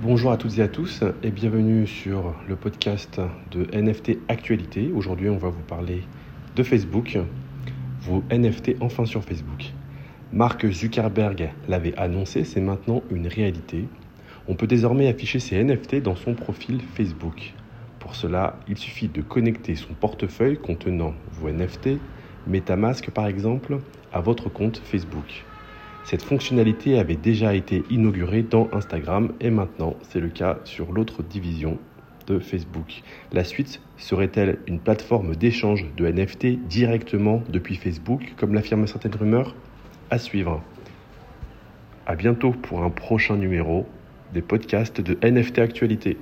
Bonjour à toutes et à tous et bienvenue sur le podcast de NFT Actualité. Aujourd'hui, on va vous parler de Facebook, vos NFT enfin sur Facebook. Mark Zuckerberg l'avait annoncé, c'est maintenant une réalité. On peut désormais afficher ses NFT dans son profil Facebook. Pour cela, il suffit de connecter son portefeuille contenant vos NFT, MetaMask par exemple, à votre compte Facebook. Cette fonctionnalité avait déjà été inaugurée dans Instagram et maintenant c'est le cas sur l'autre division de Facebook. La suite serait-elle une plateforme d'échange de NFT directement depuis Facebook, comme l'affirment certaines rumeurs? À suivre. À bientôt pour un prochain numéro des podcasts de NFT Actualité.